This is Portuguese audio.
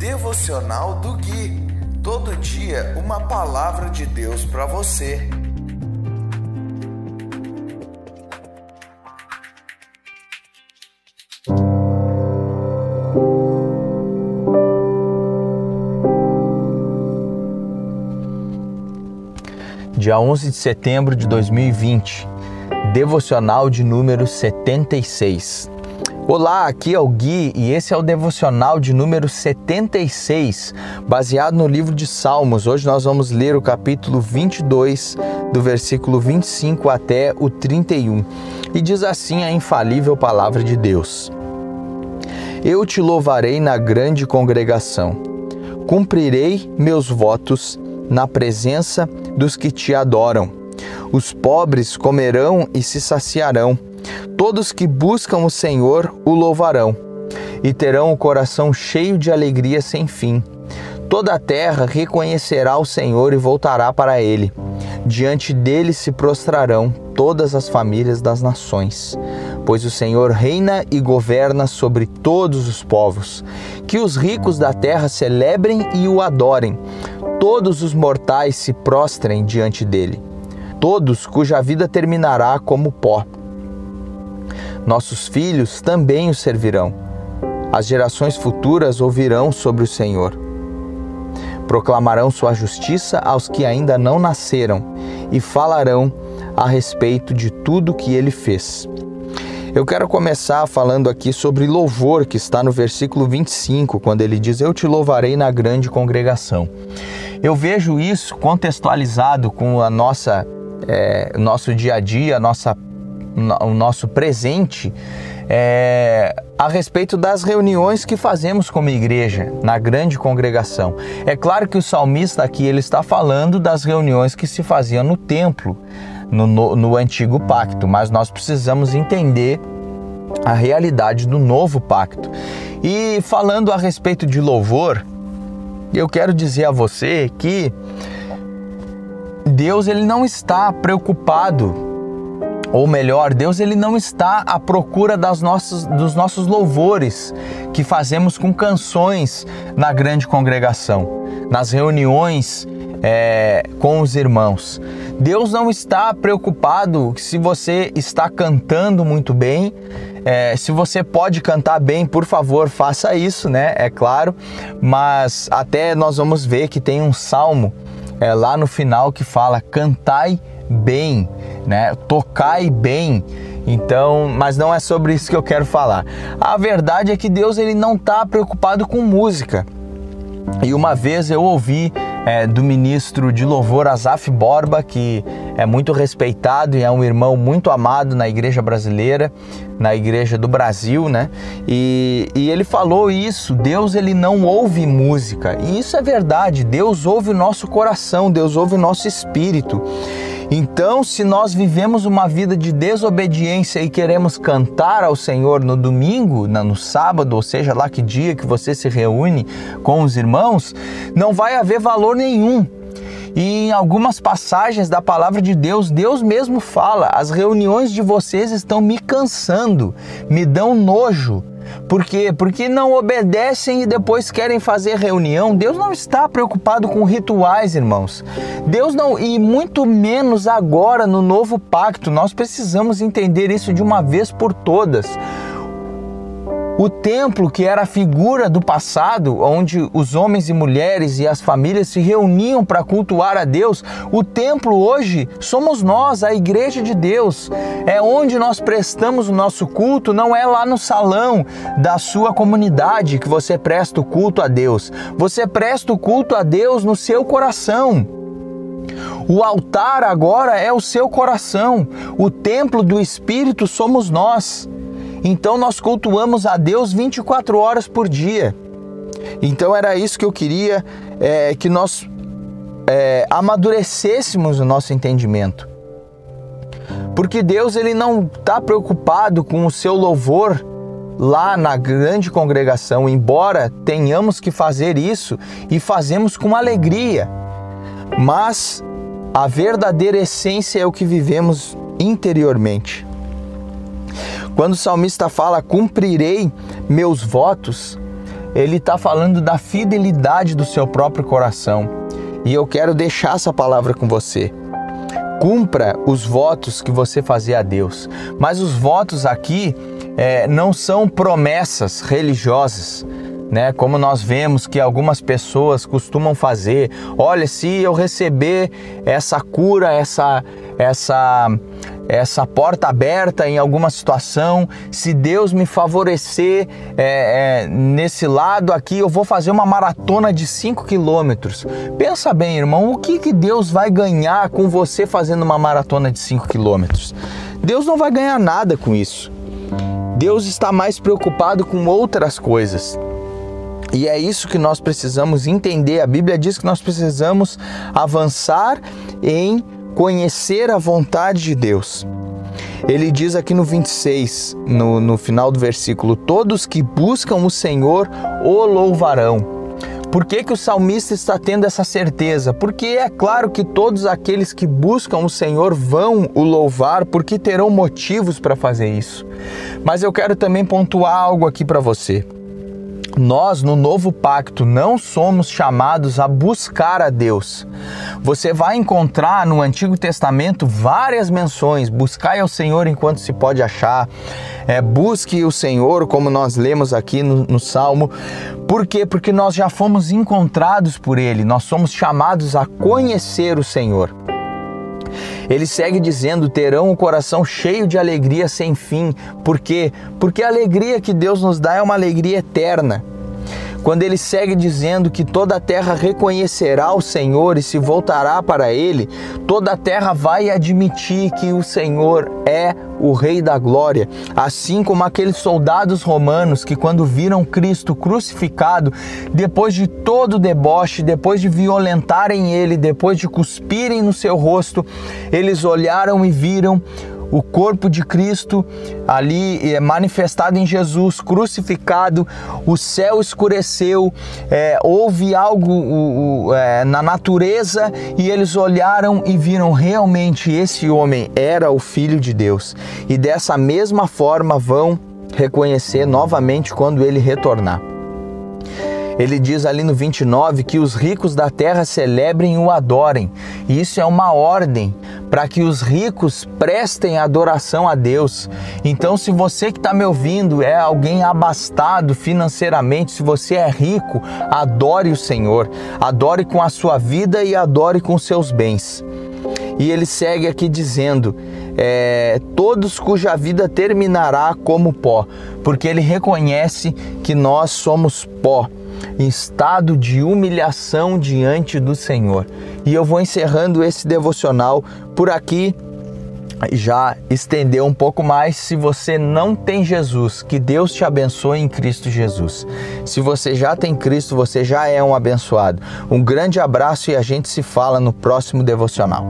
Devocional do Gui. Todo dia uma palavra de Deus para você. Dia 11 de setembro de 2020. Devocional de número 76. Olá, aqui é o Gui e esse é o devocional de número 76, baseado no livro de Salmos. Hoje nós vamos ler o capítulo 22, do versículo 25 até o 31. E diz assim a infalível palavra de Deus: Eu te louvarei na grande congregação, cumprirei meus votos na presença dos que te adoram. Os pobres comerão e se saciarão Todos que buscam o Senhor o louvarão e terão o coração cheio de alegria sem fim. Toda a terra reconhecerá o Senhor e voltará para ele. Diante dele se prostrarão todas as famílias das nações, pois o Senhor reina e governa sobre todos os povos. Que os ricos da terra celebrem e o adorem, todos os mortais se prostrem diante dele, todos cuja vida terminará como pó nossos filhos também o servirão. As gerações futuras ouvirão sobre o Senhor. Proclamarão sua justiça aos que ainda não nasceram e falarão a respeito de tudo que ele fez. Eu quero começar falando aqui sobre louvor, que está no versículo 25, quando ele diz: Eu te louvarei na grande congregação. Eu vejo isso contextualizado com a nossa, é, nosso dia a dia, a nossa o nosso presente é, a respeito das reuniões que fazemos como igreja na grande congregação. É claro que o salmista aqui ele está falando das reuniões que se faziam no templo, no, no, no antigo pacto, mas nós precisamos entender a realidade do novo pacto. E falando a respeito de louvor, eu quero dizer a você que Deus ele não está preocupado ou melhor, Deus ele não está à procura das nossas, dos nossos louvores que fazemos com canções na grande congregação, nas reuniões é, com os irmãos. Deus não está preocupado se você está cantando muito bem. É, se você pode cantar bem, por favor, faça isso, né? É claro. Mas até nós vamos ver que tem um salmo é, lá no final que fala: cantai bem, né? Tocai bem. Então, mas não é sobre isso que eu quero falar. A verdade é que Deus ele não está preocupado com música. E uma vez eu ouvi é, do ministro de louvor Azaf Borba, que é muito respeitado e é um irmão muito amado na igreja brasileira, na igreja do Brasil, né? E, e ele falou isso: Deus ele não ouve música. E isso é verdade, Deus ouve o nosso coração, Deus ouve o nosso espírito. Então, se nós vivemos uma vida de desobediência e queremos cantar ao Senhor no domingo, no sábado, ou seja, lá que dia que você se reúne com os irmãos, não vai haver valor nenhum. E em algumas passagens da palavra de Deus, Deus mesmo fala: as reuniões de vocês estão me cansando, me dão nojo. Por quê? Porque não obedecem e depois querem fazer reunião. Deus não está preocupado com rituais, irmãos. Deus não, e muito menos agora no novo pacto. Nós precisamos entender isso de uma vez por todas. O templo, que era a figura do passado, onde os homens e mulheres e as famílias se reuniam para cultuar a Deus, o templo hoje somos nós, a igreja de Deus. É onde nós prestamos o nosso culto, não é lá no salão da sua comunidade que você presta o culto a Deus. Você presta o culto a Deus no seu coração. O altar agora é o seu coração. O templo do Espírito somos nós. Então nós cultuamos a Deus 24 horas por dia. Então era isso que eu queria é, que nós é, amadurecêssemos o nosso entendimento. Porque Deus ele não está preocupado com o seu louvor lá na grande congregação, embora tenhamos que fazer isso e fazemos com alegria. Mas a verdadeira essência é o que vivemos interiormente. Quando o salmista fala cumprirei meus votos, ele está falando da fidelidade do seu próprio coração. E eu quero deixar essa palavra com você. Cumpra os votos que você fazia a Deus. Mas os votos aqui é, não são promessas religiosas né? Como nós vemos que algumas pessoas costumam fazer. Olha, se eu receber essa cura, essa essa essa porta aberta em alguma situação, se Deus me favorecer é, é, nesse lado aqui, eu vou fazer uma maratona de 5 quilômetros. Pensa bem, irmão, o que, que Deus vai ganhar com você fazendo uma maratona de 5 quilômetros? Deus não vai ganhar nada com isso. Deus está mais preocupado com outras coisas. E é isso que nós precisamos entender. A Bíblia diz que nós precisamos avançar em conhecer a vontade de Deus. Ele diz aqui no 26, no, no final do versículo: Todos que buscam o Senhor o louvarão. Por que, que o salmista está tendo essa certeza? Porque é claro que todos aqueles que buscam o Senhor vão o louvar, porque terão motivos para fazer isso. Mas eu quero também pontuar algo aqui para você. Nós, no novo pacto, não somos chamados a buscar a Deus. Você vai encontrar no Antigo Testamento várias menções: buscai ao Senhor enquanto se pode achar, é, busque o Senhor, como nós lemos aqui no, no Salmo. Por quê? Porque nós já fomos encontrados por Ele, nós somos chamados a conhecer o Senhor. Ele segue dizendo: terão o coração cheio de alegria sem fim. Por quê? Porque a alegria que Deus nos dá é uma alegria eterna. Quando ele segue dizendo que toda a terra reconhecerá o Senhor e se voltará para ele, toda a terra vai admitir que o Senhor é o Rei da Glória. Assim como aqueles soldados romanos que, quando viram Cristo crucificado, depois de todo o deboche, depois de violentarem ele, depois de cuspirem no seu rosto, eles olharam e viram o corpo de Cristo ali é, manifestado em Jesus, crucificado, o céu escureceu, é, houve algo o, o, é, na natureza e eles olharam e viram realmente esse homem era o Filho de Deus. E dessa mesma forma vão reconhecer novamente quando ele retornar. Ele diz ali no 29 que os ricos da terra celebrem e o adorem. Isso é uma ordem para que os ricos prestem adoração a Deus. Então, se você que está me ouvindo é alguém abastado financeiramente, se você é rico, adore o Senhor, adore com a sua vida e adore com seus bens. E ele segue aqui dizendo: é, todos cuja vida terminará como pó, porque ele reconhece que nós somos pó em estado de humilhação diante do Senhor. E eu vou encerrando esse devocional por aqui. Já estendeu um pouco mais. Se você não tem Jesus, que Deus te abençoe em Cristo Jesus. Se você já tem Cristo, você já é um abençoado. Um grande abraço e a gente se fala no próximo devocional.